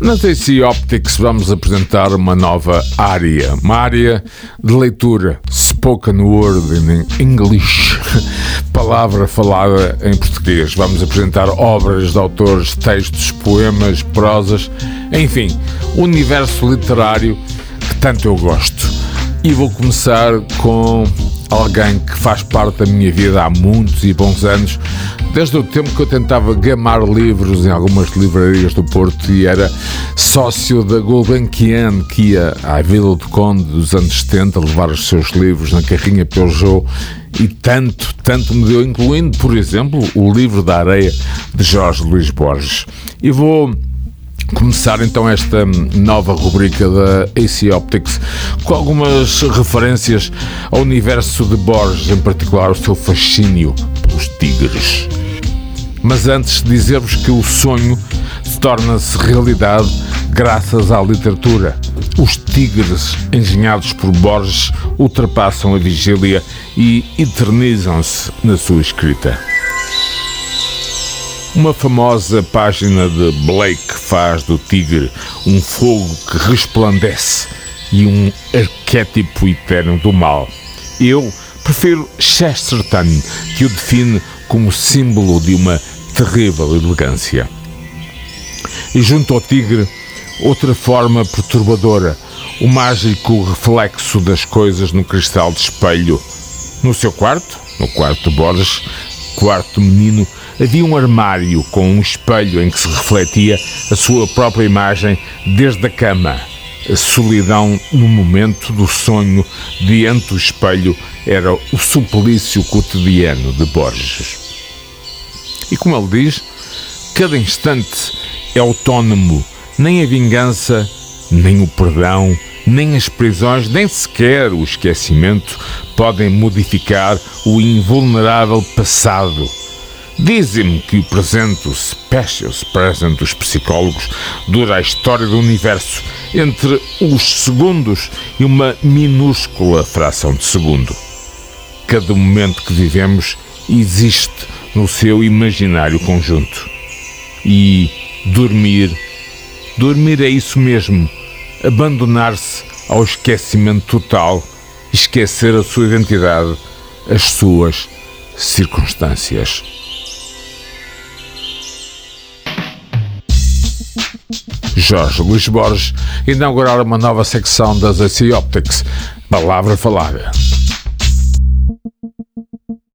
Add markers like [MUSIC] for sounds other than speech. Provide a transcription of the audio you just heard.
Na TC Optics vamos apresentar uma nova área, uma área de leitura, spoken word in English, [LAUGHS] palavra falada em português. Vamos apresentar obras de autores, textos, poemas, prosas, enfim, o universo literário que tanto eu gosto. E vou começar com alguém que faz parte da minha vida há muitos e bons anos, desde o tempo que eu tentava gamar livros em algumas livrarias do Porto e era sócio da Gulbenkian, que ia à Vila do Conde dos anos 70 levar os seus livros na carrinha Peugeot e tanto, tanto me deu, incluindo, por exemplo, o livro da areia de Jorge Luís Borges. E vou começar então esta nova rubrica da AC Optics com algumas referências ao universo de Borges, em particular o seu fascínio pelos tigres. Mas antes dizer-vos que o sonho torna-se realidade graças à literatura. Os tigres engenhados por Borges ultrapassam a vigília e eternizam-se na sua escrita. Uma famosa página de Blake faz do tigre um fogo que resplandece e um arquétipo eterno do mal. Eu prefiro Chesterton, que o define como símbolo de uma terrível elegância. E junto ao tigre, outra forma perturbadora, o mágico reflexo das coisas no cristal de espelho. No seu quarto, no quarto de Borges, quarto menino, havia um armário com um espelho em que se refletia a sua própria imagem desde a cama. A solidão no momento do sonho diante do espelho era o suplício cotidiano de Borges. E como ele diz, cada instante é autónomo, nem a vingança, nem o perdão, nem as prisões, nem sequer o esquecimento podem modificar o invulnerável passado. Dizem-me que o presente, o specials present dos psicólogos, dura a história do universo entre os segundos e uma minúscula fração de segundo. Cada momento que vivemos existe no seu imaginário conjunto. E dormir, dormir é isso mesmo, abandonar-se ao esquecimento total, esquecer a sua identidade, as suas circunstâncias. Jorge Luís Borges inaugurar uma nova secção das AC Optics, Palavra Falada.